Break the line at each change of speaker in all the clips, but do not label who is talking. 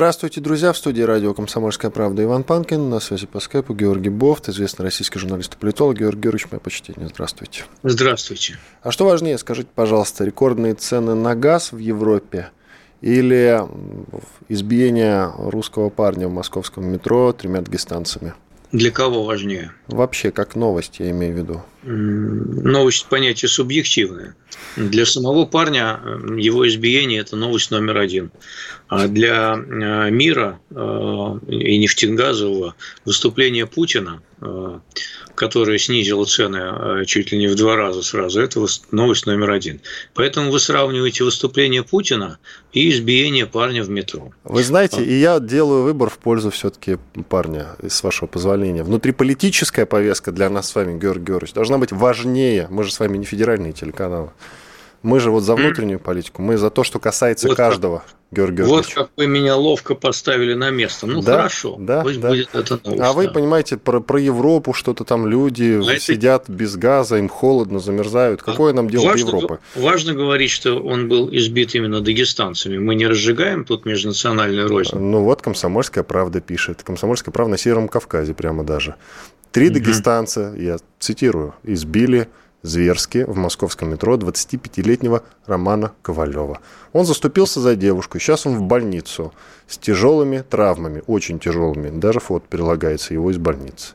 Здравствуйте, друзья. В студии радио «Комсомольская правда» Иван Панкин. На связи по скайпу Георгий Бофт, известный российский журналист и политолог. Георгий Георгиевич, мое почтение. Здравствуйте.
Здравствуйте.
А что важнее, скажите, пожалуйста, рекордные цены на газ в Европе или избиение русского парня в московском метро тремя дагестанцами?
Для кого важнее?
Вообще, как новость, я имею в виду.
Новость понятие субъективное. Для самого парня его избиение – это новость номер один. А для э, мира э, и нефтегазового выступление Путина, э, которое снизило цены чуть ли не в два раза сразу, это новость номер один. Поэтому вы сравниваете выступление Путина и избиение парня в метро.
Вы знаете, и я делаю выбор в пользу все-таки парня, с вашего позволения. Внутриполитическая повестка для нас с вами, Георгий Георгиевич, должна быть важнее. Мы же с вами не федеральные телеканалы. Мы же вот за внутреннюю политику, мы за то, что касается вот каждого, как, Георгий Георгиевич.
Вот как вы меня ловко поставили на место. Ну, да, хорошо,
да, пусть да. будет это новость. А вы понимаете, про, про Европу что-то там люди а сидят это... без газа, им холодно, замерзают. Какое а нам дело важно, до Европы?
Важно говорить, что он был избит именно дагестанцами. Мы не разжигаем тут межнациональную рознь.
Ну вот «Комсомольская правда» пишет. «Комсомольская правда» на Северном Кавказе прямо даже. Три угу. дагестанца, я цитирую, избили зверски в московском метро 25-летнего Романа Ковалева. Он заступился за девушку, сейчас он в больницу с тяжелыми травмами, очень тяжелыми. Даже фото прилагается его из больницы.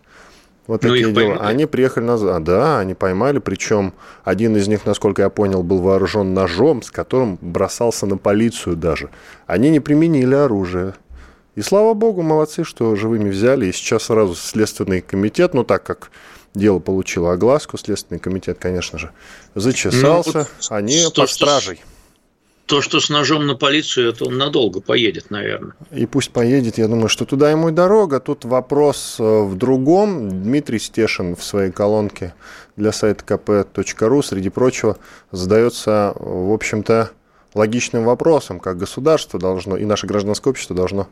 Вот ну, такие дела. Поймали. Они приехали назад. А, да, они поймали. Причем один из них, насколько я понял, был вооружен ножом, с которым бросался на полицию даже. Они не применили оружие. И слава богу, молодцы, что живыми взяли. И сейчас сразу Следственный комитет, ну так как Дело получило огласку, Следственный комитет, конечно же, зачесался. Ну, вот Они под стражей.
То, что с ножом на полицию, это он надолго поедет, наверное.
И пусть поедет, я думаю, что туда ему и дорога. Тут вопрос э, в другом. Дмитрий Стешин в своей колонке для сайта kp.ru, среди прочего, задается, в общем-то, логичным вопросом, как государство должно и наше гражданское общество должно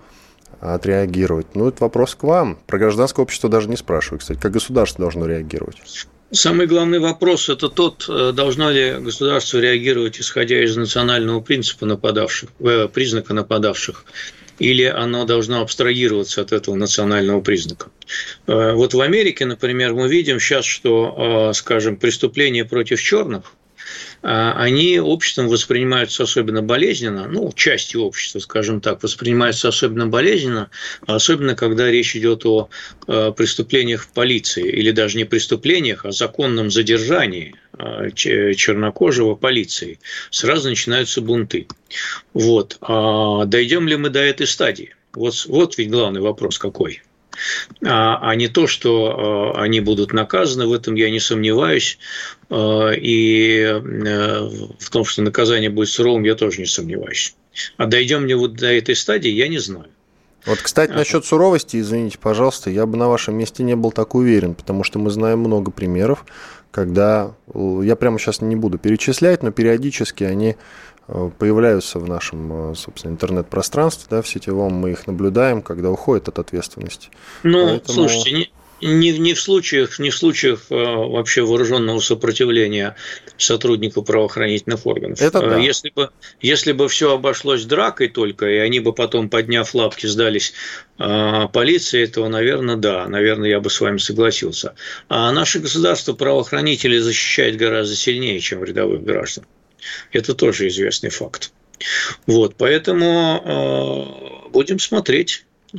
отреагировать? Ну, это вопрос к вам. Про гражданское общество даже не спрашиваю, кстати. Как государство должно реагировать?
Самый главный вопрос – это тот, э, должно ли государство реагировать, исходя из национального принципа нападавших, э, признака нападавших, или оно должно абстрагироваться от этого национального признака. Э, вот в Америке, например, мы видим сейчас, что, скажем, преступления против черных – а, они обществом воспринимаются особенно болезненно, ну, частью общества, скажем так, воспринимаются особенно болезненно, особенно когда речь идет о э, преступлениях в полиции, или даже не преступлениях, а законном задержании э, чернокожего полиции. Сразу начинаются бунты. Вот. А дойдем ли мы до этой стадии? Вот, вот ведь главный вопрос какой – а, а не то, что а, они будут наказаны, в этом я не сомневаюсь. А, и э, в том, что наказание будет суровым, я тоже не сомневаюсь. А дойдем ли вот до этой стадии, я не знаю.
Вот, кстати, насчет суровости, извините, пожалуйста, я бы на вашем месте не был так уверен, потому что мы знаем много примеров, когда, я прямо сейчас не буду перечислять, но периодически они Э, появляются в нашем, э, собственно, интернет-пространстве, да, в сетевом, мы их наблюдаем, когда уходят от ответственности.
Ну, Поэтому... слушайте, не, не, не в случаях, не в случаях э, вообще вооруженного сопротивления сотрудников правоохранительных органов.
Это да.
Если бы, если бы все обошлось дракой только, и они бы потом, подняв лапки, сдались э, полиции, то, наверное, да, наверное, я бы с вами согласился. А наше государство правоохранители защищает гораздо сильнее, чем рядовых граждан. Это тоже известный факт. Вот, поэтому э, будем смотреть э,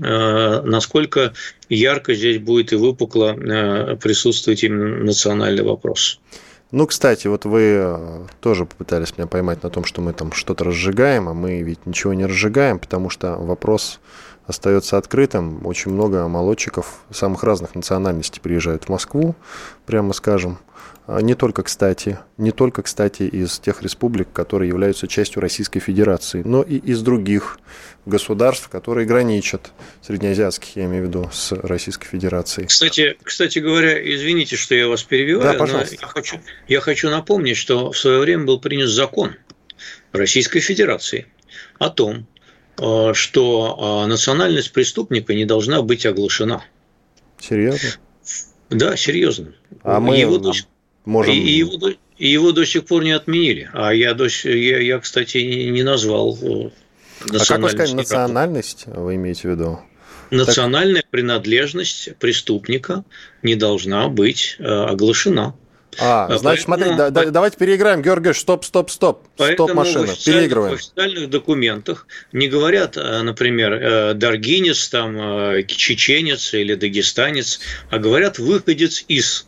насколько ярко здесь будет и выпукло э, присутствовать именно национальный вопрос.
Ну, кстати, вот вы тоже попытались меня поймать на том, что мы там что-то разжигаем, а мы ведь ничего не разжигаем, потому что вопрос остается открытым. Очень много молодчиков самых разных национальностей приезжают в Москву, прямо скажем. А, не только, кстати, не только, кстати, из тех республик, которые являются частью Российской Федерации, но и из других государств, которые граничат, среднеазиатских, я имею в виду, с Российской Федерацией.
Кстати, кстати говоря, извините, что я вас перебиваю,
да, пожалуйста.
но я хочу, я хочу напомнить, что в свое время был принят закон Российской Федерации о том, э, что национальность преступника не должна быть оглашена.
Серьезно?
Да, серьезно.
А мы его до... можем...
И его, и его до сих пор не отменили. А я, до... я, я кстати, не назвал
национальность. А как вы сказали, национальность вы имеете в виду?
Национальная так... принадлежность преступника не должна быть э, оглашена.
А, а значит, Поэтому, смотри, да, давайте переиграем. Георгий, стоп, стоп, стоп. Стоп, машина. В Переигрываем.
В официальных документах не говорят, э, например, э, даргинец, там, чеченец или дагестанец, а говорят выходец из.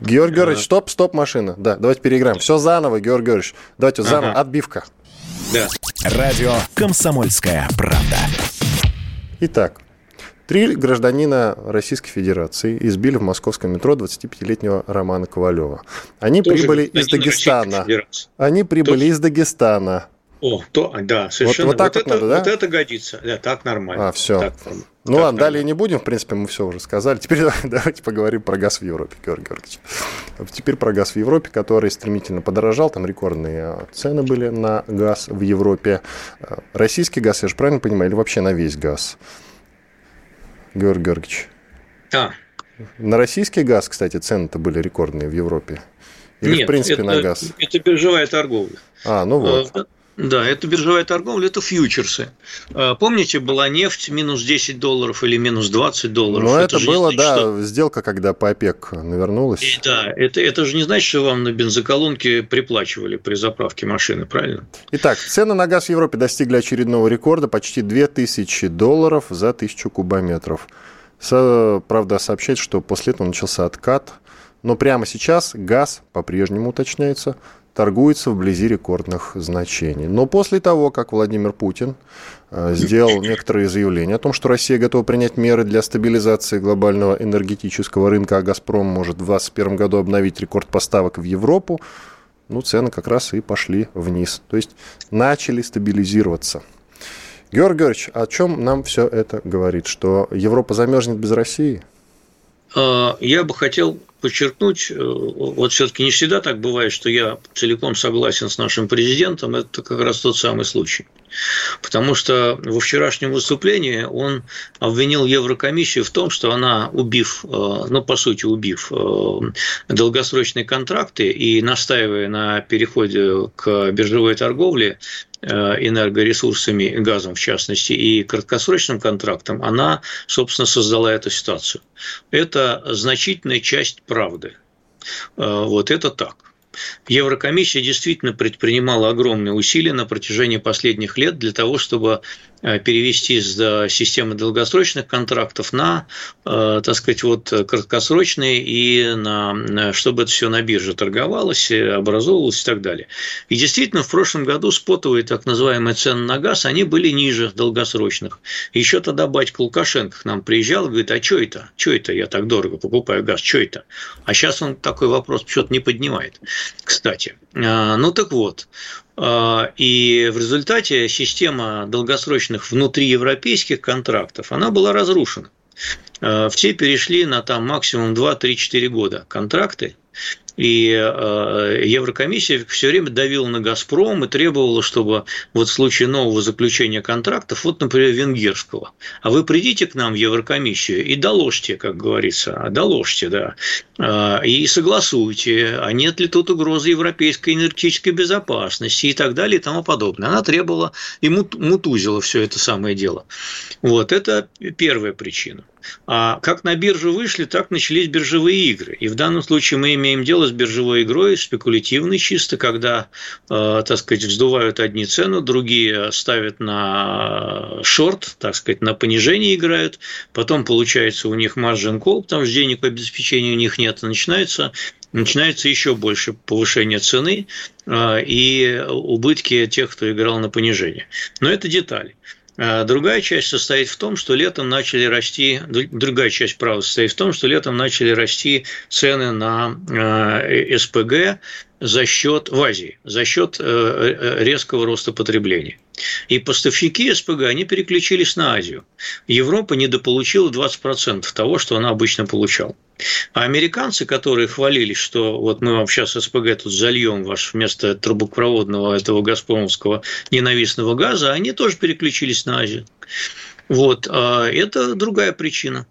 Георгий Георгиевич, стоп, стоп, машина. Да, давайте переиграем. Все заново, Георгий Георгиевич. Давайте заново, ага. отбивка.
Да. Радио «Комсомольская правда».
Итак, три гражданина Российской Федерации избили в московском метро 25-летнего Романа Ковалева. Они Тоже прибыли из Дагестана. Они прибыли Тоже. из Дагестана.
О, то, да, совершенно.
Вот, вот так вот,
это,
надо, да?
Вот это годится. Да, так нормально.
А, все. Так, ну так ладно, нормально. далее не будем, в принципе, мы все уже сказали. Теперь давайте поговорим про газ в Европе, Георгий Георгиевич. Теперь про газ в Европе, который стремительно подорожал. Там рекордные цены были на газ в Европе. Российский газ, я же правильно понимаю, или вообще на весь газ? Георгий Георгиевич.
Да.
На российский газ, кстати, цены-то были рекордные в Европе. Или,
Нет,
в принципе,
это,
на газ?
Это биржевая торговля.
А, ну вот.
Да, это биржевая торговля, это фьючерсы. А, помните, была нефть минус 10 долларов или минус 20 долларов?
Ну, это, это было, значит, да, что... сделка, когда по ОПЕК навернулась. И,
да, это, это же не значит, что вам на бензоколонке приплачивали при заправке машины, правильно?
Итак, цены на газ в Европе достигли очередного рекорда, почти 2000 долларов за 1000 кубометров. Правда, сообщает, что после этого начался откат. Но прямо сейчас газ, по-прежнему уточняется, торгуется вблизи рекордных значений. Но после того, как Владимир Путин э, сделал некоторые заявления о том, что Россия готова принять меры для стабилизации глобального энергетического рынка, а «Газпром» может в 2021 году обновить рекорд поставок в Европу, ну, цены как раз и пошли вниз. То есть начали стабилизироваться. Георгий Георгиевич, о чем нам все это говорит? Что Европа замерзнет без России?
Э, я бы хотел подчеркнуть, э, вот все-таки не всегда так бывает, что я целиком согласен с нашим президентом, это как раз тот самый случай. Потому что во вчерашнем выступлении он обвинил Еврокомиссию в том, что она, убив, э, ну, по сути, убив долгосрочные контракты и настаивая на переходе к биржевой торговле, Э, энергоресурсами, газом в частности, и краткосрочным контрактом, она, собственно, создала эту ситуацию. Это значительная часть правды. Э, вот это так. Еврокомиссия действительно предпринимала огромные усилия на протяжении последних лет для того, чтобы перевести с системы долгосрочных контрактов на, э, так сказать, вот краткосрочные и на, чтобы это все на бирже торговалось, образовывалось и так далее. И действительно, в прошлом году спотовые так называемые цены на газ, они были ниже долгосрочных. Еще тогда батька Лукашенко к нам приезжал и говорит, а что это? Что это я так дорого покупаю газ? Что это? А сейчас он такой вопрос почему-то не поднимает, кстати. Э, ну так вот, и в результате система долгосрочных внутриевропейских контрактов, она была разрушена. А, все перешли на там максимум 2-3-4 года контракты, и э, Еврокомиссия все время давила на «Газпром» и требовала, чтобы вот в случае нового заключения контрактов, вот, например, венгерского, а вы придите к нам в Еврокомиссию и доложьте, как говорится, а доложьте, да, э, и согласуйте, а нет ли тут угрозы европейской энергетической безопасности и так далее и тому подобное. Она требовала и мутузила все это самое дело. Вот, это первая причина. А как на биржу вышли, так начались биржевые игры. И в данном случае мы имеем дело с биржевой игрой, спекулятивной чисто, когда, э, так сказать, вздувают одни цену, другие ставят на шорт, так сказать, на понижение играют, потом получается у них маржин кол, потому что денег по обеспечению у них нет, начинается начинается еще больше повышение цены э, и убытки тех, кто играл на понижение. Но это детали. А другая часть состоит в том, что летом начали расти, другая часть правда состоит в том, что летом начали расти цены на э, СПГ за счет в Азии, за счет э, э, резкого роста потребления. И поставщики СПГ, они переключились на Азию. Европа недополучила 20% того, что она обычно получала. А американцы, которые хвалились, что вот мы вам сейчас СПГ тут зальем ваш вместо трубопроводного этого газпромовского ненавистного газа, они тоже переключились на Азию. Вот, а это другая причина.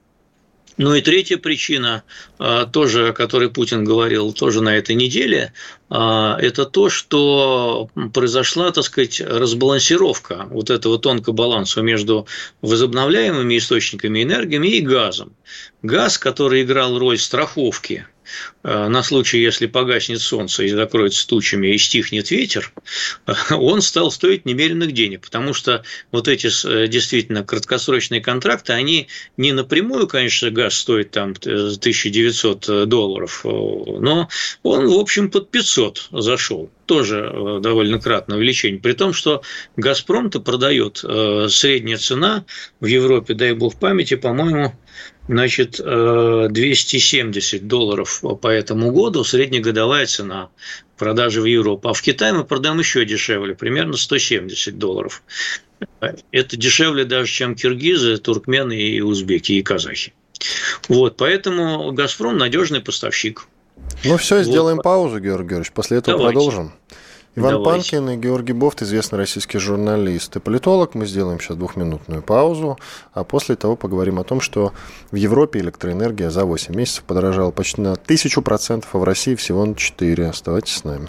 Ну и третья причина, а, тоже, о которой Путин говорил тоже на этой неделе, а, это то, что произошла, так сказать, разбалансировка вот этого тонкого баланса между возобновляемыми источниками энергии и газом. Газ, который играл роль страховки на случай, если погаснет солнце и закроется тучами и стихнет ветер, он стал стоить немеренных денег, потому что вот эти э, действительно краткосрочные контракты, они не напрямую, конечно, газ стоит там 1900 э, долларов, но он, в общем, под 500 зашел тоже довольно кратное увеличение. При том, что «Газпром»-то продает средняя цена в Европе, дай бог памяти, по-моему, Значит, 270 э, долларов по этому году среднегодовая цена продажи в Европу. А в Китае мы продаем еще дешевле, примерно 170 долларов. Это дешевле даже, чем киргизы, туркмены и узбеки, и казахи. Вот, поэтому «Газпром» – надежный поставщик.
Ну все, вот. сделаем паузу, Георгий Георгиевич, после этого Давайте. продолжим. Иван Давайте. Панкин и Георгий Бофт, известный российский журналист и политолог. Мы сделаем сейчас двухминутную паузу, а после того поговорим о том, что в Европе электроэнергия за 8 месяцев подорожала почти на тысячу процентов, а в России всего на 4. Оставайтесь с нами.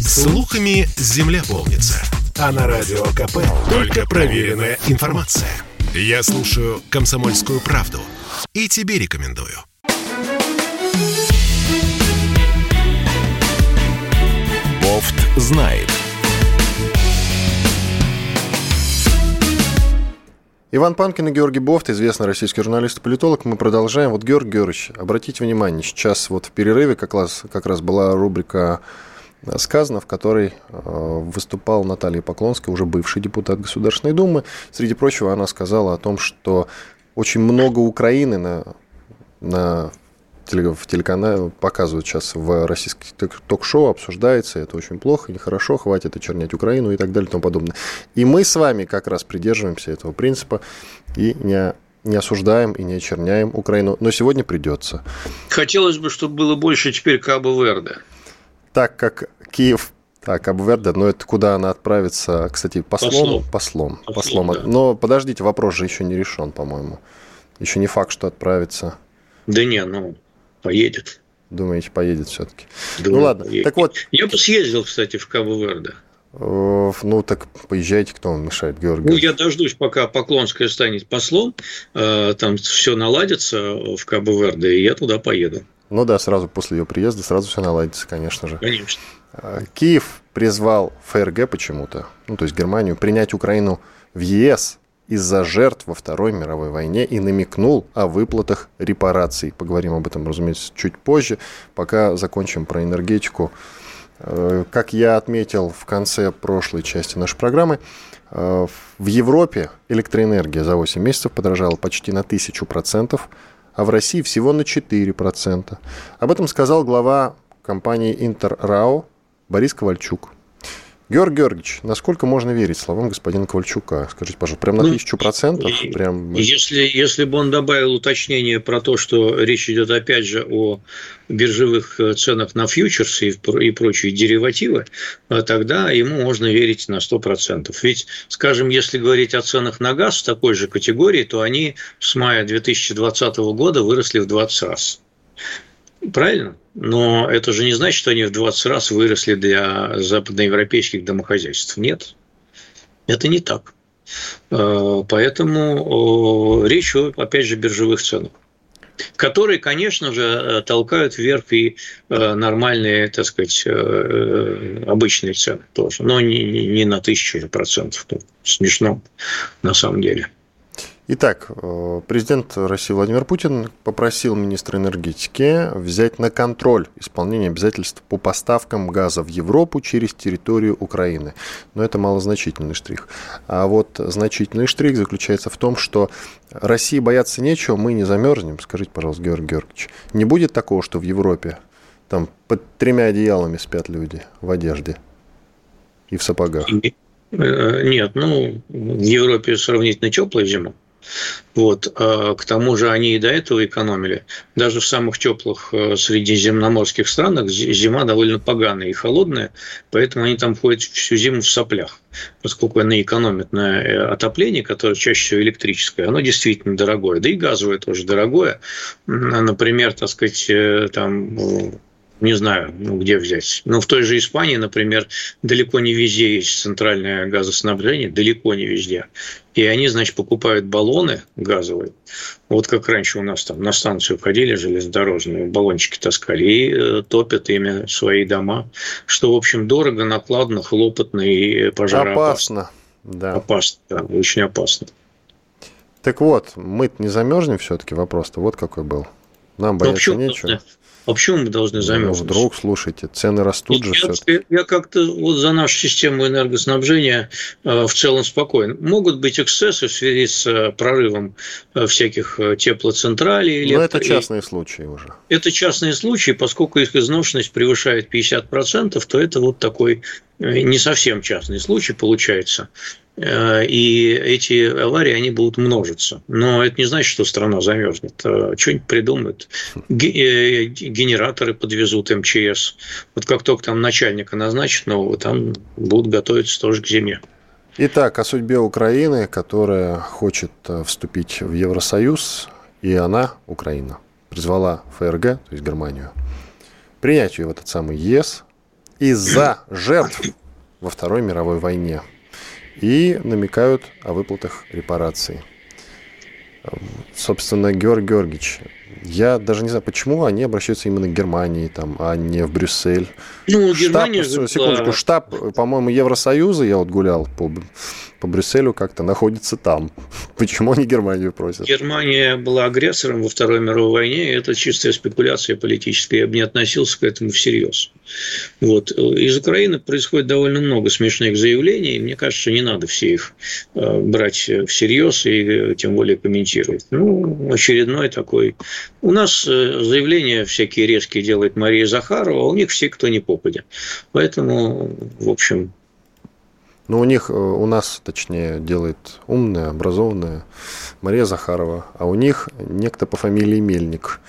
Слухами земля полнится. А на радио КП только проверенная информация. Я слушаю «Комсомольскую правду» и тебе рекомендую. Знает.
Иван Панкин и Георгий Бофт, известный российский журналист и политолог. Мы продолжаем. Вот, Георгий Георгиевич, обратите внимание, сейчас вот в перерыве как раз, как раз была рубрика сказано, в которой э, выступал Наталья Поклонская, уже бывший депутат Государственной Думы. Среди прочего, она сказала о том, что очень много Украины на, на в телеканале показывают сейчас в российских ток-шоу, обсуждается, это очень плохо, нехорошо, хватит очернять Украину и так далее и тому подобное. И мы с вами как раз придерживаемся этого принципа и не не осуждаем и не очерняем Украину, но сегодня придется.
Хотелось бы, чтобы было больше теперь Кабо-Верде.
Так как Киев так, Кабо-Верде, но это куда она отправится, кстати, послом? Послом. Послом. послом, послом. Да. Но подождите, вопрос же еще не решен, по-моему. Еще не факт, что отправится.
Да не, ну, Поедет.
Думаете, поедет все-таки? ну ладно. Поедет. Так вот.
Я бы съездил, кстати, в Кабо-Верде.
Ну, так поезжайте, кто вам мешает, Георгий.
Ну, я дождусь, пока Поклонская станет послом, э, там все наладится в Кабо-Верде, и я туда поеду.
Ну да, сразу после ее приезда сразу все наладится, конечно же.
Конечно.
Э, Киев призвал ФРГ почему-то, ну, то есть Германию, принять Украину в ЕС из-за жертв во Второй мировой войне и намекнул о выплатах репараций. Поговорим об этом, разумеется, чуть позже, пока закончим про энергетику. Э, как я отметил в конце прошлой части нашей программы, э, в Европе электроэнергия за 8 месяцев подорожала почти на 1000%, а в России всего на 4%. Об этом сказал глава компании Интеррао Борис Ковальчук. Георгий Георгиевич, насколько можно верить словам господина Ковальчука? Скажите, пожалуйста, прям на ну, тысячу процентов? Прям...
Если, если бы он добавил уточнение про то, что речь идет опять же о биржевых э, ценах на фьючерсы и прочие деривативы, э, тогда ему можно верить на 100%. Ведь, скажем, если говорить о ценах на газ в такой же категории, то они с мая 2020 года выросли в 20 раз. Правильно? Но это же не значит, что они в 20 раз выросли для западноевропейских домохозяйств. Нет, это не так. Э, поэтому речь, опять же, биржевых ценах которые, конечно же, э, толкают вверх и э, нормальные, так сказать, обычные цены тоже, но не, не на тысячу процентов. Смешно на самом деле.
Итак, э, президент России Владимир Путин попросил министра энергетики взять на контроль исполнение обязательств по поставкам газа в Европу через территорию Украины. Но это малозначительный штрих. А вот значительный штрих заключается в том, что России бояться нечего, мы не замерзнем. Скажите, пожалуйста, Георгий Георгиевич, не будет такого, что в Европе там под тремя одеялами спят люди в одежде и в сапогах?
Нет, ну, в Европе сравнительно теплая зима. Вот. А к тому же они и до этого экономили. Даже в самых теплых э, средиземноморских странах зима довольно поганая и холодная, поэтому они там ходят всю зиму в соплях. Поскольку они экономят на э, отоплении, которое чаще всего электрическое, оно действительно дорогое. Да и газовое тоже дорогое. Например, так сказать, э, там не знаю, ну, где взять. Но в той же Испании, например, далеко не везде есть центральное газоснабжение, далеко не везде. И они, значит, покупают баллоны газовые. Вот как раньше у нас там на станцию ходили железнодорожные, баллончики таскали и э, топят ими свои дома. Что, в общем, дорого, накладно, хлопотно и пожароопасно.
Опасно. Да.
Опасно, да, очень опасно.
Так вот, мы не замерзнем все-таки вопрос-то вот какой был. Нам ну, бояться ну, нечего.
А почему мы должны замерзнуть?
Ну, вдруг, слушайте, цены растут же
я, я как-то вот за нашу систему энергоснабжения э, в целом спокоен. Могут быть эксцессы в связи с э, прорывом э, всяких теплоцентралей.
Но это частные случаи уже.
Это частные случаи, поскольку их изношенность превышает 50%, то это вот такой не совсем частный случай получается. Э, и эти аварии, они будут множиться. Но это не значит, что страна замерзнет. Э, что-нибудь придумают. Э, генераторы подвезут МЧС. Вот как только там начальника назначат нового, там будут готовиться тоже к зиме.
Итак, о судьбе Украины, которая хочет вступить в Евросоюз, и она, Украина, призвала ФРГ, то есть Германию, принять ее в этот самый ЕС из-за жертв во Второй мировой войне – и намекают о выплатах репараций. Собственно, Георг Георгиевич, я даже не знаю, почему они обращаются именно к Германии, там, а не в Брюссель.
Ну, Германия
штаб, же секундочку, штаб, по-моему, Евросоюза, я вот гулял по, по Брюсселю, как-то находится там. Почему они Германию просят?
Германия была агрессором во Второй мировой войне, и это чистая спекуляция политическая. Я бы не относился к этому всерьез. Вот. Из Украины происходит довольно много смешных заявлений, и мне кажется, не надо все их э, брать всерьез и э, тем более комментировать. Ну, очередной такой. У нас э, заявления всякие резкие делает Мария Захарова, а у них все, кто не попадет. Поэтому, в общем,
ну, у них, у нас, точнее, делает умная, образованная Мария Захарова, а у них некто по фамилии Мельник.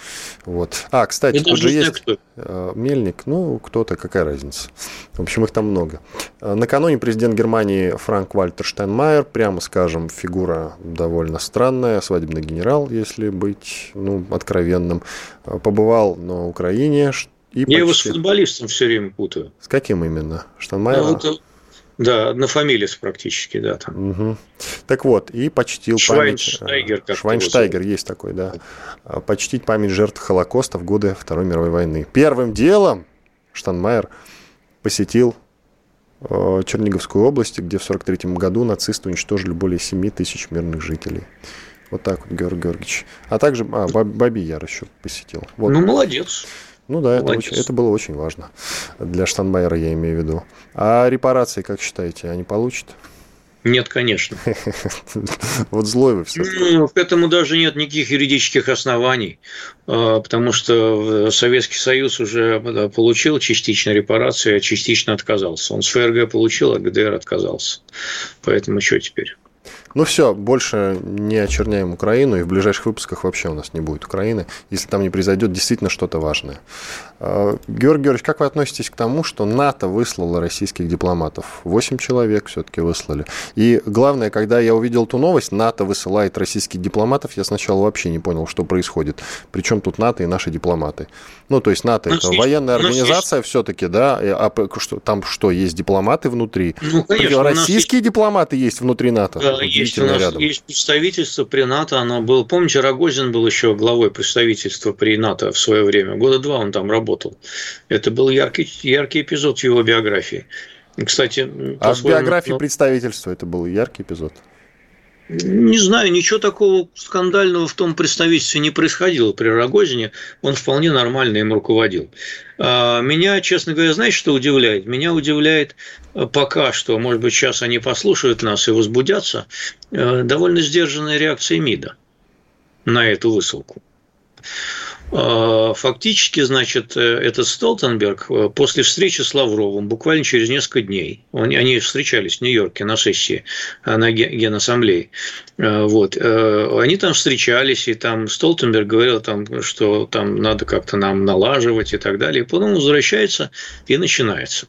Вот. А, кстати, Я тут же есть кто. Э, Мельник, ну, кто-то, какая разница. В общем, их там много. Э, накануне президент Германии Франк Вальтер Штайнмайер, прямо скажем, фигура довольно странная, свадебный генерал, если быть ну, откровенным, э, побывал на Украине,
и Я почти... его с футболистом все время путаю.
С каким именно? Штанмайер? Ну, это
да, однофамилец практически, да. Там.
Угу. Так вот, и почтил
Швайнштайгер,
память... Швайнштайгер есть такой, да. А, почтить память жертв Холокоста в годы Второй мировой войны. Первым делом Штанмайер посетил э, Черниговскую область, где в 1943 году нацисты уничтожили более 7 тысяч мирных жителей. Вот так вот, Георгий Георгиевич. А также а, Баби Яр еще посетил. Вот.
Ну, молодец.
Ну да, это, очень, это было очень важно. Для Штанмайера я имею в виду. А репарации, как считаете, они получат?
Нет, конечно.
Вот злой вы все.
Ну, к этому даже нет никаких юридических оснований, а, потому что Советский Союз уже получил частично репарации, а частично отказался. Он с ФРГ получил, а ГДР отказался. Поэтому что теперь?
Ну все, больше не очерняем Украину, и в ближайших выпусках вообще у нас не будет Украины, если там не произойдет действительно что-то важное. А, Георгий Георгиевич, как вы относитесь к тому, что НАТО выслало российских дипломатов? Восемь человек все-таки выслали. И главное, когда я увидел эту новость, НАТО высылает российских дипломатов, я сначала вообще не понял, что происходит. Причем тут НАТО и наши дипломаты. Ну, то есть НАТО это военная организация все-таки, да? А что, там что, есть дипломаты внутри? Ну, конечно. Российские дипломаты есть внутри НАТО?
Да, есть у нас рядом. есть представительство при НАТО, оно было, помните, Рогозин был еще главой представительства при НАТО в свое время, года два он там работал. Это был яркий, яркий эпизод в его биографии. Кстати,
а в биографии но... представительства это был яркий эпизод?
Не знаю, ничего такого скандального в том представительстве не происходило при Рогозине. Он вполне нормально им руководил. А, меня, честно говоря, знаете, что удивляет? Меня удивляет э, пока что, может быть, сейчас они послушают нас и возбудятся, э, довольно сдержанная реакция МИДа на эту высылку. А, фактически, значит, э, этот Столтенберг э, после встречи с Лавровым буквально через несколько дней, они встречались в Нью-Йорке на сессии э, на Генассамблее, вот, они там встречались, и там Столтенберг говорил, там, что там надо как-то нам налаживать и так далее, и потом возвращается и начинается.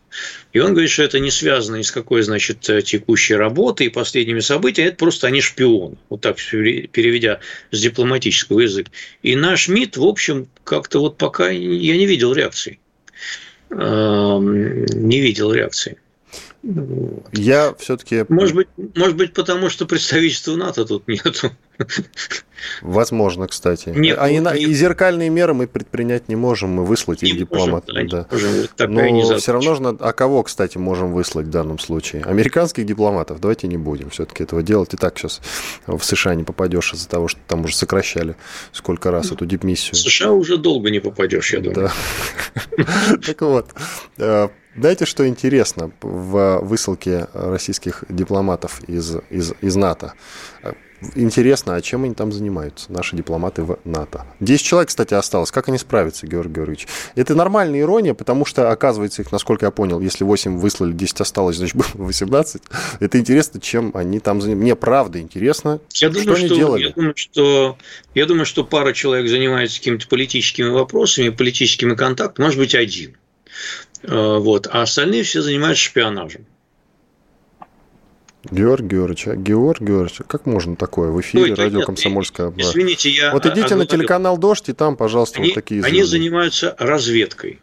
И он говорит, что это не связано ни с какой, значит, текущей работой и последними событиями, это просто они шпионы, вот так переведя с дипломатического языка. И наш МИД, в общем, как-то вот пока я не видел реакции. Не видел реакции.
Я все-таки...
Может быть, может быть, потому что представительства НАТО тут нету.
Возможно, кстати. Нет, а нет. и зеркальные меры мы предпринять не можем, мы выслать их дипломатам. Да, да. Но все равно же, а кого, кстати, можем выслать в данном случае? Американских дипломатов давайте не будем все-таки этого делать. И так сейчас в США не попадешь из-за того, что там уже сокращали сколько раз эту дипмиссию. В
США уже долго не попадешь, я думаю.
Так вот, знаете, что интересно в высылке российских дипломатов из, из, из НАТО? Интересно, а чем они там занимаются, наши дипломаты в НАТО? Десять человек, кстати, осталось. Как они справятся, Георгий Георгиевич? Это нормальная ирония, потому что, оказывается, их, насколько я понял, если 8 выслали, 10 осталось, значит, было 18. Это интересно, чем они там занимаются. Мне правда интересно,
я что думаю, они что, делали. Я думаю, что, я думаю, что пара человек занимается какими-то политическими вопросами, политическими контактами, может быть, один. Э, вот, а остальные все занимаются шпионажем.
Георгий Георгиевич, а Георгий Георгиевич, как можно такое в эфире Ой, радио нет, «Комсомольская правда»?
Извините, я...
Вот идите на телеканал «Дождь» и там, пожалуйста,
они,
вот такие
звезды. Они занимаются разведкой.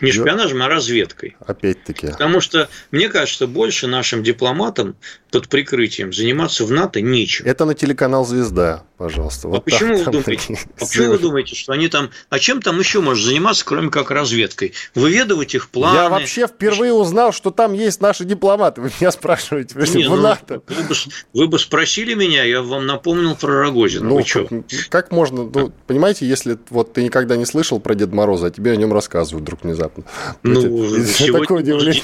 Не шпионажем, а разведкой.
Опять-таки.
Потому что, мне кажется, больше нашим дипломатам под прикрытием заниматься в НАТО нечем.
Это на телеканал «Звезда», пожалуйста.
Вот а почему, вы думаете, а почему вы думаете, что они там... А чем там еще можно заниматься, кроме как разведкой? Выведывать их планы?
Я вообще впервые узнал, что там есть наши дипломаты. Вы меня спрашиваете, Не, в ну, НАТО.
Вы бы, вы бы спросили меня, я вам напомнил про Рогозина. Ну,
как, как можно... Ну, понимаете, если вот ты никогда не слышал про Деда Мороза, а тебе о нем рассказывают вдруг внезапно.
Ну, сегодня,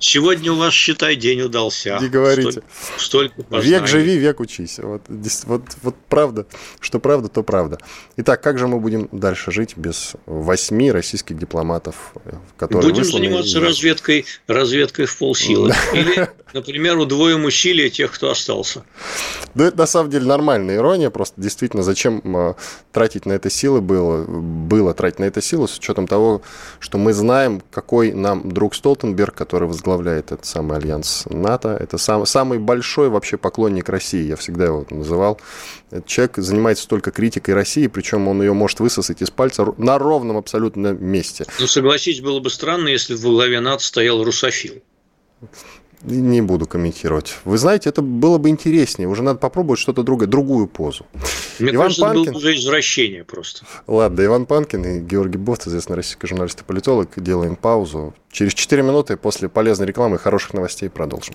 сегодня у вас, считай, день удался.
Не говорите.
Столько,
столько Век живи, век учись. Вот, вот, вот правда, что правда, то правда. Итак, как же мы будем дальше жить без восьми российских дипломатов,
которые Будем заниматься разведкой, разведкой в полсилы. Или, например, удвоим усилия тех, кто остался.
Ну, это на самом деле нормальная ирония. Просто действительно, зачем а, тратить на это силы было, было тратить на это силы с учетом того, что мы знаем, какой нам друг Столтенберг, который возглавляет этот самый альянс НАТО, это сам, самый большой вообще поклонник России, я всегда его называл. Этот человек занимается только критикой России, причем он ее может высосать из пальца на ровном абсолютно месте.
Ну, согласись, было бы странно, если во главе НАТО стоял русофил.
Не буду комментировать. Вы знаете, это было бы интереснее. Уже надо попробовать что-то другое, другую позу.
Мне Иван кажется, Панкин... это было уже извращение просто.
Ладно, Иван Панкин и Георгий Бофт, известный российский журналист и политолог. Делаем паузу. Через 4 минуты после полезной рекламы и хороших новостей продолжим.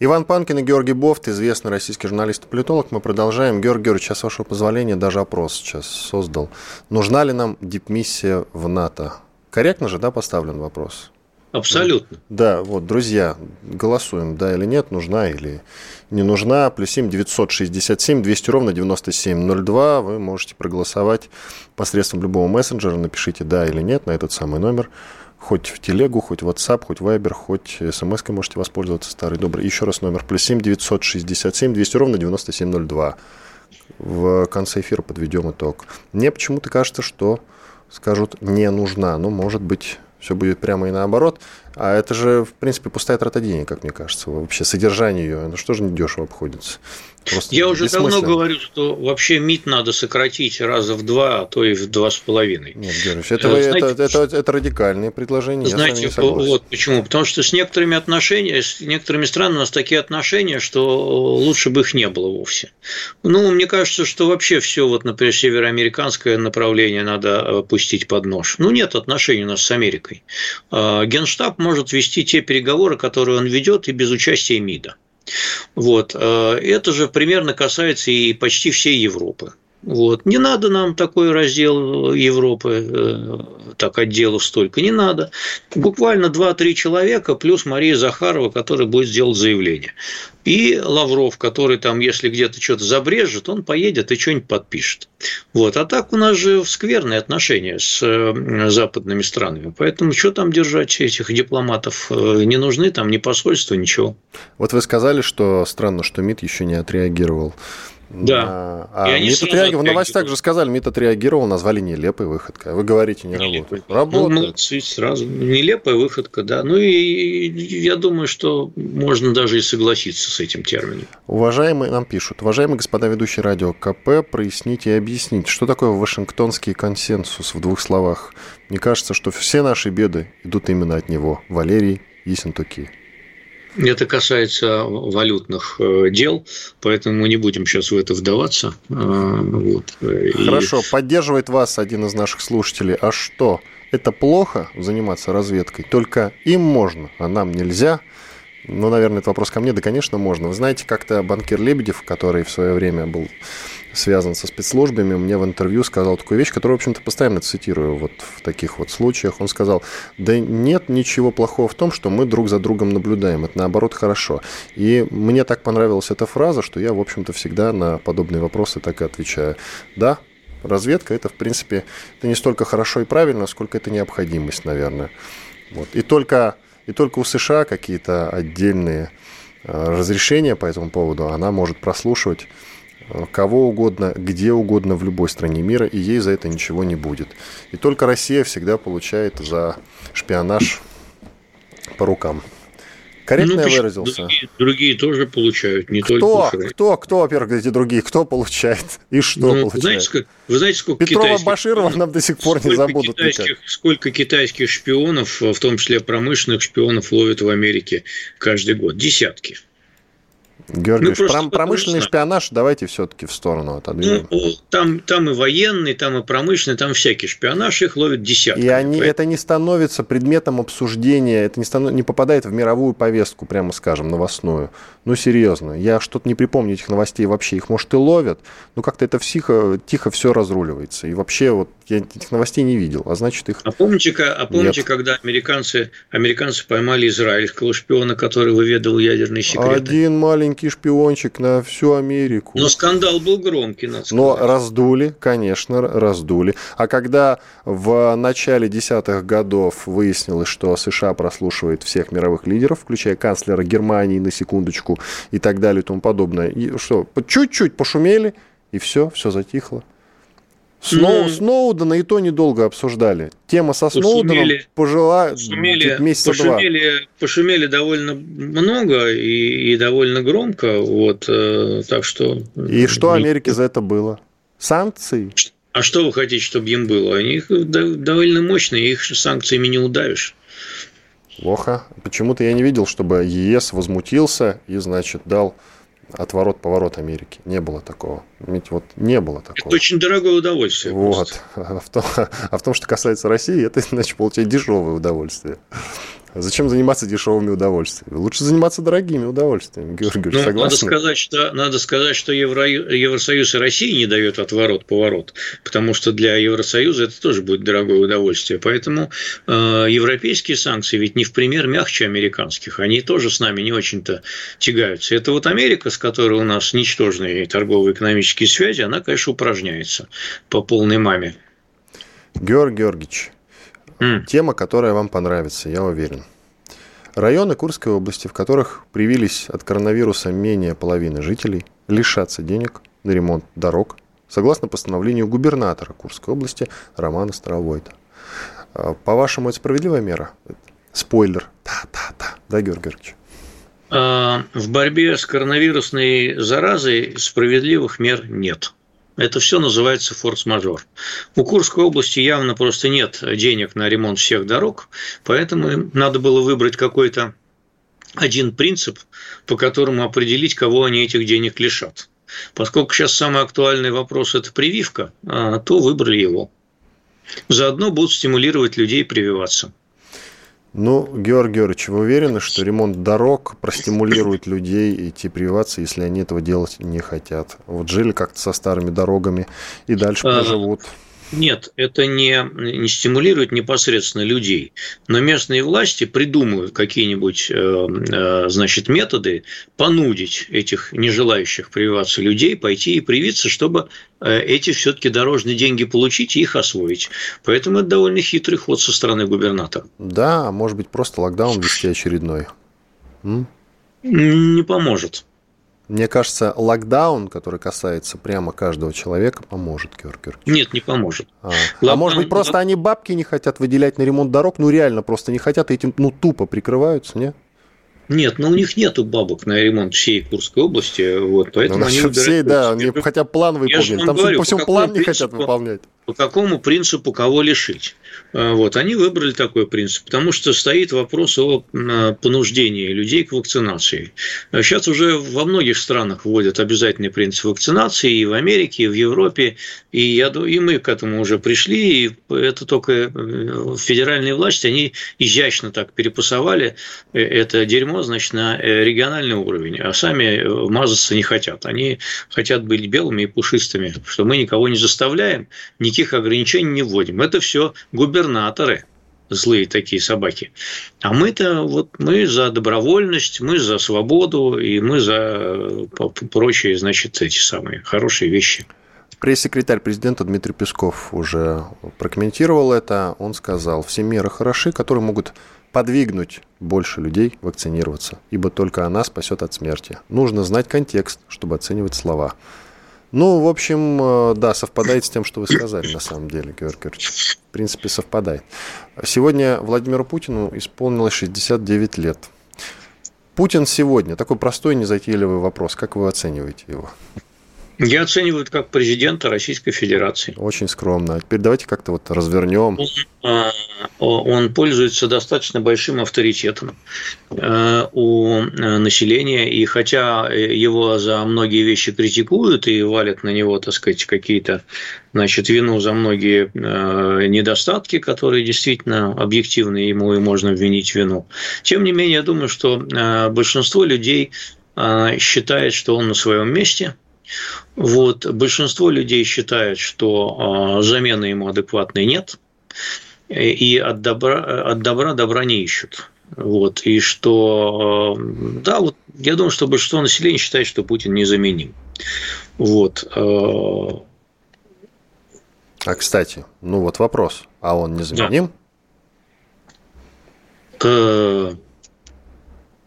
Иван Панкин и Георгий Бофт, известный российский журналист и политолог. Мы продолжаем. Георгий Георгиевич, сейчас, с вашего позволения, даже опрос сейчас создал. Нужна ли нам дипмиссия в НАТО? Корректно же, да, поставлен вопрос?
Абсолютно.
Да, вот, друзья, голосуем, да или нет, нужна или не нужна. Плюс 7 967 200 ровно 9702. Вы можете проголосовать посредством любого мессенджера. Напишите да или нет на этот самый номер. Хоть в телегу, хоть в WhatsApp, хоть Viber, хоть смс можете воспользоваться, старый добрый. Еще раз номер. Плюс 7 967 200 ровно 9702. В конце эфира подведем итог. Мне почему-то кажется, что скажут не нужна. Ну, может быть, все будет прямо и наоборот. А это же, в принципе, пустая трата денег, как мне кажется. Вообще содержание ее, ну что же не дешево обходится.
Просто Я уже давно говорю, что вообще МИД надо сократить раза в два, а то и в два с половиной.
Нет, Георгиевич, это, знаете, это, это, это, это радикальные предложения.
Знаете, вот почему? Потому что с некоторыми отношениями, с некоторыми странами у нас такие отношения, что лучше бы их не было вовсе. Ну, мне кажется, что вообще все, вот, например, североамериканское направление надо э, пустить под нож. Ну, нет отношений у нас с Америкой. А, Генштаб может вести те переговоры, которые он ведет, и без участия МИДа. Вот. Э, это же примерно касается и почти всей Европы. Вот. Не надо нам такой раздел Европы, э, так отделов столько, не надо. Буквально 2-3 человека плюс Мария Захарова, которая будет делать заявление. И Лавров, который там, если где-то что-то забрежет, он поедет и что-нибудь подпишет. Вот. А так у нас же скверные отношения с э, западными странами. Поэтому что там держать этих дипломатов? Э, не нужны там ни посольства, ничего.
Вот вы сказали, что странно, что МИД еще не отреагировал
да.
А, а МИД отреагировал, в новостях же сказали, МИД отреагировал, назвали нелепой выходкой. Вы говорите, не
нелепой. работает. Работает. Ну, сразу. Нелепая выходка, да. Ну и я думаю, что можно даже и согласиться с этим термином.
Уважаемые, нам пишут, уважаемые господа ведущие радио КП, проясните и объясните, что такое Вашингтонский консенсус в двух словах. Мне кажется, что все наши беды идут именно от него. Валерий Ессентуки.
Это касается валютных э, дел, поэтому мы не будем сейчас в это вдаваться. Э,
вот. Хорошо, И... поддерживает вас один из наших слушателей. А что? Это плохо заниматься разведкой? Только им можно, а нам нельзя – ну, наверное, это вопрос ко мне. Да, конечно, можно. Вы знаете, как-то банкир Лебедев, который в свое время был связан со спецслужбами, мне в интервью сказал такую вещь, которую, в общем-то, постоянно цитирую вот в таких вот случаях. Он сказал, да нет ничего плохого в том, что мы друг за другом наблюдаем. Это, наоборот, хорошо. И мне так понравилась эта фраза, что я, в общем-то, всегда на подобные вопросы так и отвечаю. Да, разведка – это, в принципе, это не столько хорошо и правильно, сколько это необходимость, наверное. Вот. И только и только у США какие-то отдельные э, разрешения по этому поводу, она может прослушивать кого угодно, где угодно в любой стране мира, и ей за это ничего не будет. И только Россия всегда получает за шпионаж по рукам. Корректно ну, я выразился?
Другие, другие тоже получают, не
кто,
только
Кто, кто, кто, во-первых, эти другие, кто получает и что ну, получает?
Знаете, как, вы знаете, сколько
Петрова китайских... Баширова нам до сих пор не забудут.
Китайских, сколько китайских шпионов, в том числе промышленных шпионов, ловят в Америке каждый год? Десятки.
Георгий, ну, пром, промышленный шпионаж давайте все-таки в сторону отодвинем.
Ну, там, там и военный, там и промышленный, там всякий шпионаж, их ловят десятки.
И они, это не становится предметом обсуждения, это не, станов, не попадает в мировую повестку, прямо скажем, новостную. Ну, серьезно, я что-то не припомню этих новостей вообще. Их, может, и ловят, но как-то это тихо, тихо все разруливается. И вообще вот я этих новостей не видел, а значит их
А помните, а помните когда американцы, американцы поймали израильского шпиона, который выведал ядерные секреты?
Один маленький шпиончик на всю Америку.
Но скандал был громкий,
надо сказать. Но раздули, конечно, раздули. А когда в начале десятых годов выяснилось, что США прослушивает всех мировых лидеров, включая канцлера Германии, на секундочку, и так далее и тому подобное. И что, чуть-чуть пошумели, и все, все затихло. Сноу, ну, Сноудена и то недолго обсуждали. Тема со Сноуденом пожила
пошумели, месяца пошумели, два. Пошумели довольно много и, и довольно громко. Вот, э, так что...
И что Америке за это было? Санкции?
А что вы хотите, чтобы им было? Они довольно мощные, их санкциями не удавишь.
Плохо. Почему-то я не видел, чтобы ЕС возмутился и, значит, дал отворот-поворот Америки. Не было такого. Ведь вот не было такого.
Это очень дорогое удовольствие.
Вот. А в, том, а в том, что касается России, это значит получать дешевое удовольствие. Зачем заниматься дешевыми удовольствиями? Лучше заниматься дорогими удовольствиями. Георгий, ну,
согласен? Надо сказать, что, надо сказать, что Евро, Евросоюз и Россия не дает отворот-поворот, потому что для Евросоюза это тоже будет дорогое удовольствие. Поэтому э, европейские санкции ведь не в пример мягче американских. Они тоже с нами не очень-то тягаются. Это вот Америка, с которой у нас ничтожные торгово-экономические связи, она, конечно, упражняется по полной маме.
Георгий Георгиевич, Mm. Тема, которая вам понравится, я уверен. Районы Курской области, в которых привились от коронавируса менее половины жителей, лишатся денег на ремонт дорог, согласно постановлению губернатора Курской области Романа Старовойта. А, по-вашему, это справедливая мера? Спойлер. Да-да-да. Да, Георгий Георгиевич?
А, в борьбе с коронавирусной заразой справедливых мер нет. Это все называется форс-мажор. У Курской области явно просто нет денег на ремонт всех дорог, поэтому им надо было выбрать какой-то один принцип, по которому определить, кого они этих денег лишат. Поскольку сейчас самый актуальный вопрос – это прививка, а, то выбрали его. Заодно будут стимулировать людей прививаться.
Ну, Георгий Георгиевич, вы уверены, что ремонт дорог простимулирует людей идти прививаться, если они этого делать не хотят? Вот жили как-то со старыми дорогами и дальше а, проживут.
Нет, это не, не стимулирует непосредственно людей, но местные власти придумывают какие-нибудь э, э, значит, методы понудить этих не желающих прививаться людей пойти и привиться, чтобы э, эти все-таки дорожные деньги получить и их освоить. Поэтому это довольно хитрый ход со стороны губернатора.
Да, может быть просто локдаун вести очередной.
М? Не поможет.
Мне кажется, локдаун, который касается прямо каждого человека, поможет, Георгий Георгиевич.
Нет, не поможет.
А, локдаун... а может быть, просто они бабки не хотят выделять на ремонт дорог? Ну, реально просто не хотят, и этим ну, тупо прикрываются, не?
Нет, но ну, у них нету бабок на ремонт всей Курской области, вот, поэтому
ну,
они
всей, да, они хотя план выполнить. Там, говорю, по всему, план не хотят выполнять.
По какому принципу кого лишить? А, вот, они выбрали такой принцип, потому что стоит вопрос о понуждении людей к вакцинации. Сейчас уже во многих странах вводят обязательный принцип вакцинации, и в Америке, и в Европе, и, я, и мы к этому уже пришли, и это только э, федеральные власти, они изящно так перепасовали э, это дерьмо, значит, на э, региональный уровень, а сами мазаться не хотят. Они хотят быть белыми и пушистыми, что мы никого не заставляем, никаких ограничений не вводим. Это все губернаторы, злые такие собаки. А мы-то вот мы за добровольность, мы за свободу и мы за прочие, значит, эти самые хорошие вещи.
Пресс-секретарь президента Дмитрий Песков уже прокомментировал это. Он сказал, все меры хороши, которые могут подвигнуть больше людей вакцинироваться, ибо только она спасет от смерти. Нужно знать контекст, чтобы оценивать слова. Ну, в общем, э, да, совпадает с тем, что вы сказали, на самом деле, Георгий Георгиевич. В принципе, совпадает. Сегодня Владимиру Путину исполнилось 69 лет. Путин сегодня, такой простой, незатейливый вопрос. Как вы оцениваете его?
Я оцениваю это как президента Российской Федерации.
Очень скромно. А теперь давайте как-то вот развернем.
А, он пользуется достаточно большим авторитетом э, у э, населения, и хотя его за многие вещи критикуют и валят на него, так сказать, какие-то значит, вину за многие э, недостатки, которые действительно объективны, ему и можно обвинить вину. Тем не менее, я думаю, что большинство людей считает, что он на своем месте – вот. Большинство людей считает, что замены ему адекватной нет, и от добра, от добра добра не ищут. Вот, и что, а, да, вот я думаю, что большинство населения считает, что Путин незаменим. Вот. А,
а кстати, ну вот вопрос, а он незаменим?
Да.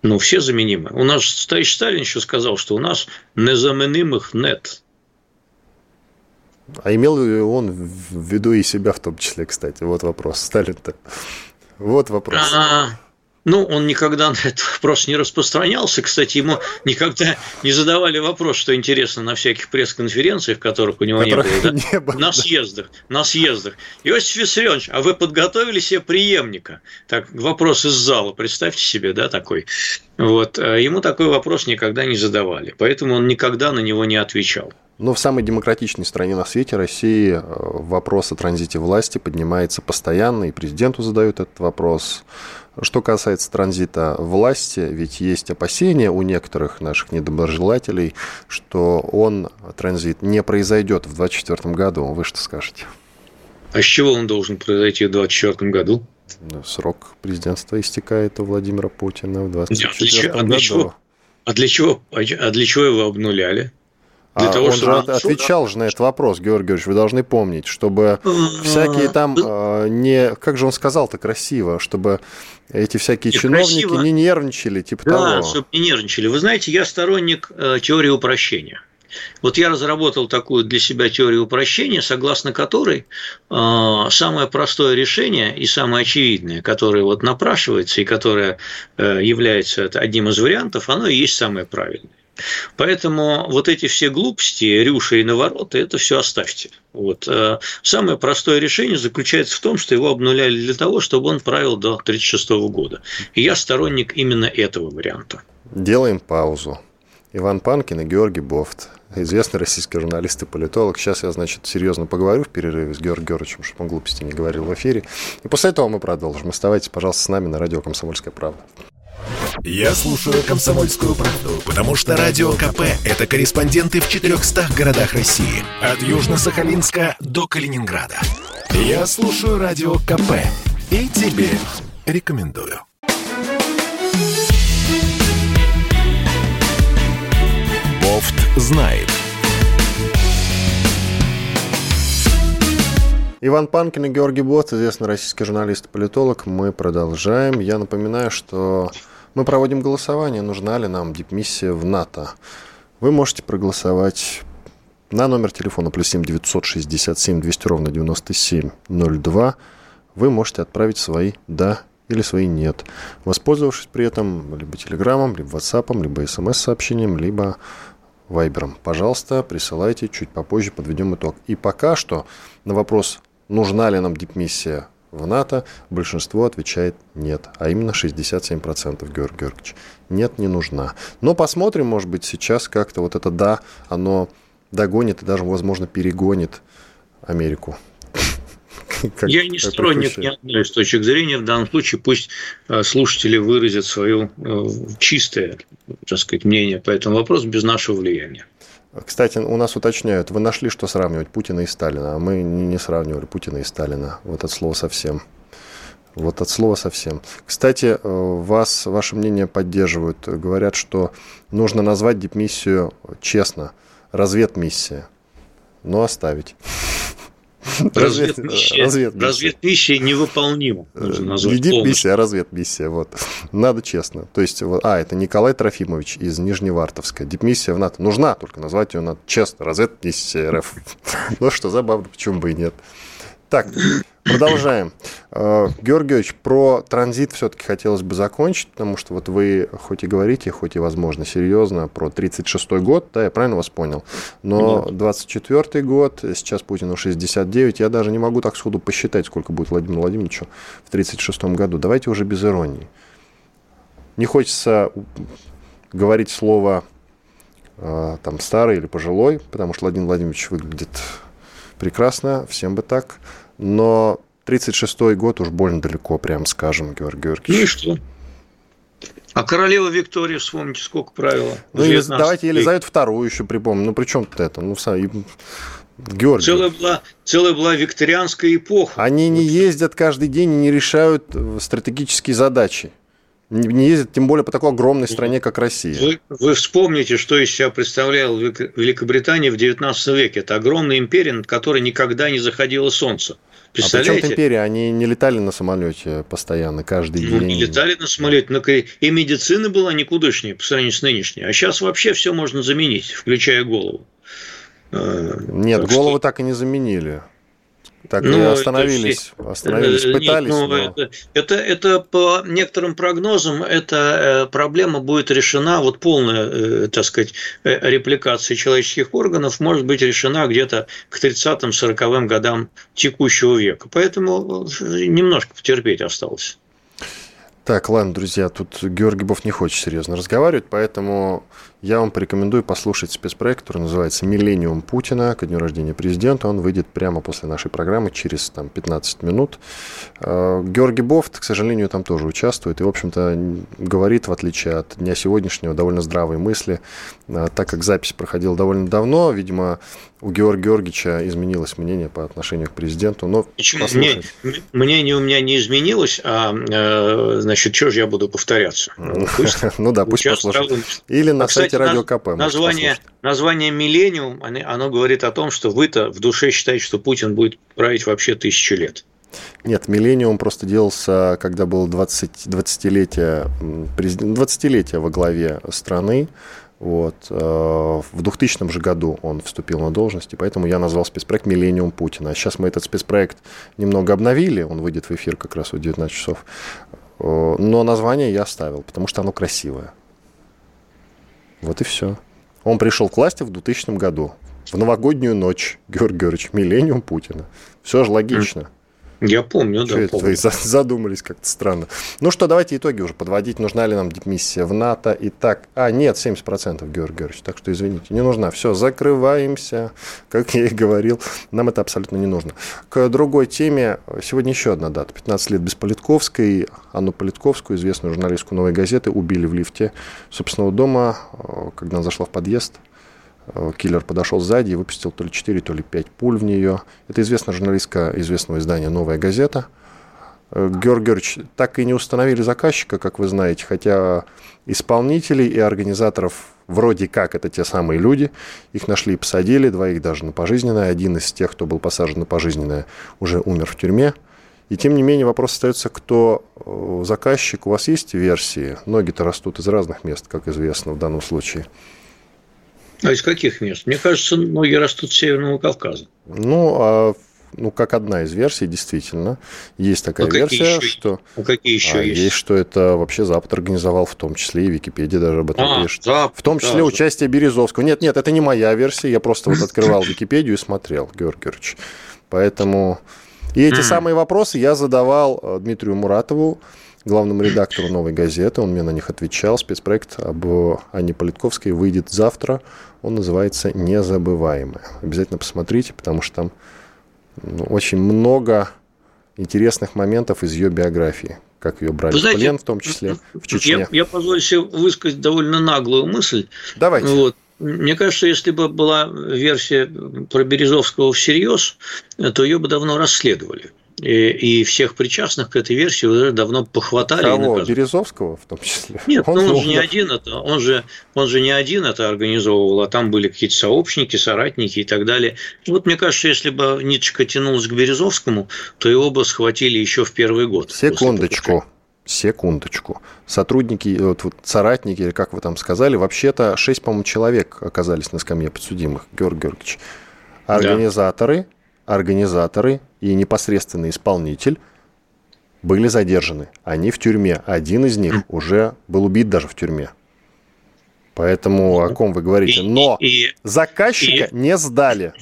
Ну, все заменимы. У нас товарищ Сталин еще сказал, что у нас незаменимых нет.
А имел ли он в виду и себя в том числе, кстати? Вот вопрос. Сталин-то. Вот вопрос. А,
ну, он никогда на этот вопрос не распространялся. Кстати, ему никогда не задавали вопрос, что интересно, на всяких пресс-конференциях, которых у него не было, да? не было, на съездах, на съездах. Иосиф Виссарионович, а вы подготовили себе преемника? Так, вопрос из зала, представьте себе, да, такой. Вот. А ему такой вопрос никогда не задавали, поэтому он никогда на него не отвечал.
Но в самой демократичной стране на свете, России, э, вопрос о транзите власти поднимается постоянно, и президенту задают этот вопрос. Что касается транзита власти, ведь есть опасения у некоторых наших недоброжелателей, что он, транзит, не произойдет в 2024 году. Вы что скажете?
А с чего он должен произойти в 2024 году?
Ну, срок президентства истекает у Владимира Путина в 2024 а для чего?
А для чего? А для чего его обнуляли?
Для а того, он чтобы... же отвечал же на этот вопрос, Георгий Георгиевич, вы должны помнить, чтобы всякие там э, не... Как же он сказал-то красиво, чтобы эти всякие и чиновники красиво. не нервничали, типа да, того. Да,
чтобы не нервничали. Вы знаете, я сторонник э, теории упрощения. Вот я разработал такую для себя теорию упрощения, согласно которой э, самое простое решение и самое очевидное, которое вот напрашивается и которое э, является одним из вариантов, оно и есть самое правильное. Поэтому вот эти все глупости, рюши и навороты, это все оставьте. Вот. Э, самое простое решение заключается в том, что его обнуляли для того, чтобы он правил до 1936 года. И я сторонник именно этого варианта.
Делаем паузу. Иван Панкин и Георгий Бофт, известный российский журналист и политолог. Сейчас я, значит, серьезно поговорю в перерыве с Георгием Георгиевичем, чтобы он глупости не говорил в эфире. И после этого мы продолжим. Оставайтесь, пожалуйста, с нами на радио «Комсомольская правда».
Я слушаю «Комсомольскую правду», потому что «Радио КП» — это корреспонденты в 400 городах России. От Южно-Сахалинска до Калининграда. Я слушаю «Радио КП» и тебе рекомендую. Бофт знает.
Иван Панкин и Георгий Бот, известный российский журналист и политолог. Мы продолжаем. Я напоминаю, что мы проводим голосование, нужна ли нам дипмиссия в НАТО. Вы можете проголосовать на номер телефона плюс 7 967 200 ровно 9702. Вы можете отправить свои «да» или свои «нет», воспользовавшись при этом либо телеграммом, либо ватсапом, либо смс-сообщением, либо вайбером. Пожалуйста, присылайте, чуть попозже подведем итог. И пока что на вопрос, нужна ли нам дипмиссия в НАТО, большинство отвечает нет, а именно 67% Георгий Георгиевич. Нет, не нужна. Но посмотрим, может быть, сейчас как-то вот это «да», оно догонит и даже, возможно, перегонит Америку.
Как, Я не сторонник ни одной из точек зрения. В данном случае пусть э, слушатели выразят свое э, чистое, так сказать, мнение по этому вопросу без нашего влияния.
Кстати, у нас уточняют, вы нашли, что сравнивать Путина и Сталина, а мы не сравнивали Путина и Сталина. Вот от слова совсем. Вот от слова совсем. Кстати, э, вас, ваше мнение поддерживают. Говорят, что нужно назвать дипмиссию честно. Разведмиссия. Но оставить.
Разведмиссия, разведмиссия. разведмиссия невыполнима.
Не миссия, а разведмиссия. Вот. Надо честно. То есть, а, это Николай Трофимович из Нижневартовска. Дипмиссия в НАТО нужна, только назвать ее надо честно. Разведмиссия РФ. Ну что, забавно, почему бы и нет. Так, Продолжаем. Э, Георгиевич, про транзит все-таки хотелось бы закончить, потому что вот вы хоть и говорите, хоть и, возможно, серьезно про 36-й год, да, я правильно вас понял, но 24-й год, сейчас Путину 69, я даже не могу так сходу посчитать, сколько будет Владимиру Владимировичу в 36-м году. Давайте уже без иронии. Не хочется говорить слово э, там старый или пожилой, потому что Владимир Владимирович выглядит прекрасно, всем бы так. Но 36-й год уж больно далеко, прям скажем, Георгий Георгиевич.
Ну и что? А королева Виктория, вспомните, сколько правила.
Ну, и давайте Елизавету вторую еще припомним. Ну, при чем тут это? Ну,
Георгий. Целая была, целая была викторианская эпоха.
Они не ездят каждый день и не решают э, стратегические задачи. Не ездят, тем более по такой огромной стране, как Россия.
Вы, вы вспомните, что из себя представляла Великобритания в XIX веке. Это огромная империя, над которой никогда не заходило солнце.
Представляете? А причем империя? Они не летали на самолете постоянно, каждый ну, день.
не летали на самолете, но и медицина была никудышнее по сравнению с нынешней. А сейчас вообще все можно заменить, включая голову.
Э, Нет, так голову что... так и не заменили. Так ну, и остановились, это, остановились, э, пытались. Нет, ну,
но... это, это, это по некоторым прогнозам эта э, проблема будет решена, вот полная, э, так сказать, репликация человеческих органов может быть решена где-то к 30-40 годам текущего века. Поэтому немножко потерпеть осталось.
Так, ладно, друзья, тут Георгий Бов не хочет серьезно разговаривать, поэтому я вам порекомендую послушать спецпроект, который называется «Миллениум Путина» ко дню рождения президента. Он выйдет прямо после нашей программы, через там, 15 минут. А, Георгий Бофт, к сожалению, там тоже участвует и, в общем-то, говорит, в отличие от дня сегодняшнего, довольно здравые мысли. А, так как запись проходила довольно давно, видимо, у Георгия Георгиевича изменилось мнение по отношению к президенту. Но
Почему? Мне, мнение у меня не изменилось, а, э, значит, что же я буду повторяться?
Ну, да, пусть послушает. Или на сайте сайте Радио КП.
Название, название «Миллениум», оно говорит о том, что вы-то в душе считаете, что Путин будет править вообще тысячу лет.
Нет, «Миллениум» просто делался, когда было 20, 20-летие, 20 во главе страны. Вот. Э, в 2000 же году он вступил на должность, и поэтому я назвал спецпроект «Миллениум Путина». Сейчас мы этот спецпроект немного обновили, он выйдет в эфир как раз в 19 часов. Э, но название я оставил, потому что оно красивое. Вот и все. Он пришел к власти в 2000 году. В новогоднюю ночь, Георгий Георгиевич, миллениум Путина. Все же логично.
Я помню,
да. Что помню. Вы задумались как-то странно. Ну что, давайте итоги уже подводить. Нужна ли нам дипмиссия в НАТО? И так, а, нет, 70%, Георгий Георгиевич. Так что, извините, не нужна. Все, закрываемся. Как я и говорил, нам это абсолютно не нужно. К другой теме. Сегодня еще одна дата. 15 лет без Политковской. Анну Политковскую, известную журналистку «Новой газеты», убили в лифте собственного дома, когда она зашла в подъезд. Э, киллер подошел сзади и выпустил то ли 4, то ли 5 пуль в нее. Это известная журналистка известного издания «Новая газета». Э, Георгий Георгиевич, так и не установили заказчика, как вы знаете, хотя исполнителей и организаторов вроде как это те самые люди. Их нашли и посадили, двоих даже на пожизненное. Один из тех, кто был посажен на пожизненное, уже умер в тюрьме. И тем не менее вопрос остается, кто э, заказчик. У вас есть версии? Ноги-то растут из разных мест, как известно в данном случае.
А из каких мест? Мне кажется, ноги растут с Северного Кавказа.
Ну, а ну, как одна из версий, действительно. Есть такая а версия, еще, что...
А какие еще
а, есть? Есть, что это вообще Запад организовал, в том числе и Википедия даже об этом а, пишет. Запад, в том числе да, участие Березовского. Нет, нет, это не моя версия, я просто вот открывал Википедию и смотрел, Георгий Георгиевич. Поэтому... И эти самые вопросы я задавал э, Дмитрию Муратову, главному редактору «Новой газеты». Он мне на них отвечал. Спецпроект об Анне Политковской выйдет завтра. Он называется «Незабываемое». Обязательно посмотрите, потому что там ну, очень много интересных моментов из ее биографии. Как ее брали знаете, в плен, в том числе в Чечне.
Я, я позволю себе высказать довольно наглую мысль.
Давайте.
Вот. Мне кажется, если бы была версия про Березовского всерьез, то ее бы давно расследовали и, всех причастных к этой версии уже давно похватали.
Кого? Березовского в том числе?
Нет, он, ну, он же не один это, он же, он же не один это организовывал, а там были какие-то сообщники, соратники и так далее. Вот мне кажется, если бы ниточка тянулась к Березовскому, то его бы схватили еще в первый год.
Секундочку. Секундочку. Сотрудники, вот, вот соратники, как вы там сказали, вообще-то шесть, по-моему, человек оказались на скамье подсудимых, Георгий Георгиевич. Организаторы, да организаторы и непосредственный исполнитель были задержаны. Они в тюрьме. Один из них уже был убит даже в тюрьме. Поэтому о ком вы говорите? Но и, заказчика и, не сдали.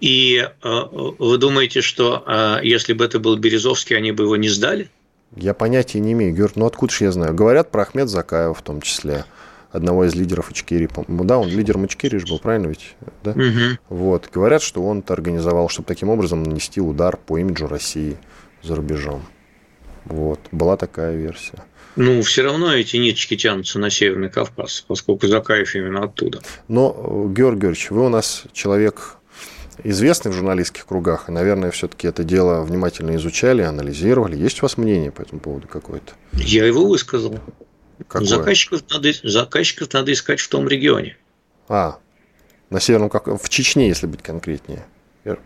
И э, вы думаете, что э, если бы это был Березовский, они бы его не сдали?
Я понятия не имею, Георг, ну откуда же я знаю? Говорят про Ахмед Закаева в том числе одного из лидеров Ичкерии. Да, он лидером Ичкерии же был, правильно ведь? Да? Угу. Вот. Говорят, что он это организовал, чтобы таким образом нанести удар по имиджу России за рубежом. Вот. Была такая версия.
Ну, все равно эти ниточки тянутся на Северный Кавказ, поскольку Закаев именно оттуда.
Но, Георгий Георгиевич, вы у нас человек известный в журналистских кругах, и, наверное, все-таки это дело внимательно изучали, анализировали. Есть у вас мнение по этому поводу какое-то?
Я его высказал. Какое? Заказчиков надо, заказчиков надо искать в том регионе.
А, на северном, как в Чечне, если быть конкретнее.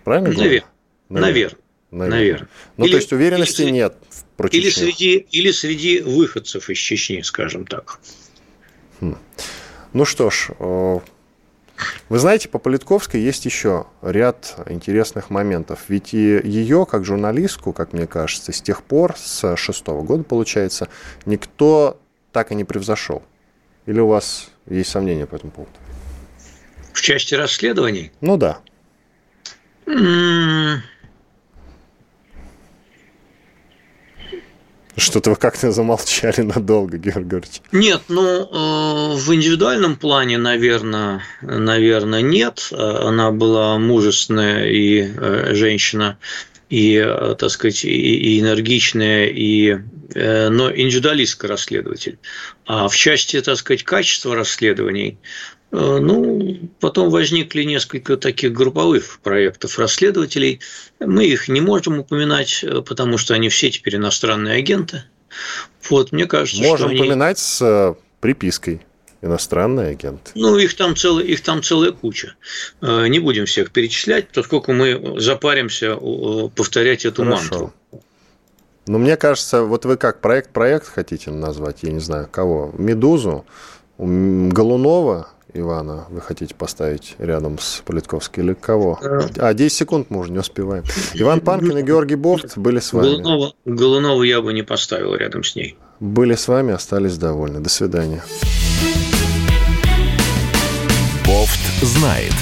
Правильно?
Навер... Наверное. Наверное. Наверное.
Ну, или, то есть уверенности или, нет
про Чечню. Или среди, или среди выходцев из Чечни, скажем так.
Хм. Ну что ж, вы знаете, по Политковской есть еще ряд интересных моментов. Ведь и ее, как журналистку, как мне кажется, с тех пор, с шестого года, получается, никто так и не превзошел? Или у вас есть сомнения по этому поводу?
В части расследований?
Ну да. Что-то вы как-то замолчали надолго, Георгий Георгиевич.
Нет, ну, э, в индивидуальном плане, наверное, наверное, нет. Она была мужественная и э, женщина и, э, так сказать, и, энергичная, и, но индивидуалистка расследователь. А в части, так сказать, качества расследований, э, ну, потом возникли несколько таких групповых проектов расследователей. Мы их не можем упоминать, потому что они все теперь иностранные агенты. Вот, мне кажется,
Можем
что
упоминать они... с припиской иностранный агент?
Ну, их там, целая, их там целая куча. Э, не будем всех перечислять, поскольку мы запаримся повторять эту Хорошо. мантру.
Ну, мне кажется, вот вы как проект-проект хотите назвать, я не знаю, кого? «Медузу», Голунова Ивана вы хотите поставить рядом с Политковской или кого? А, 10 секунд мы уже не успеваем. Иван Панкин и Георгий Бофт были с вами.
Голунова, Голунова я бы не поставил рядом с ней.
Были с вами, остались довольны. До свидания.
Бофт знает.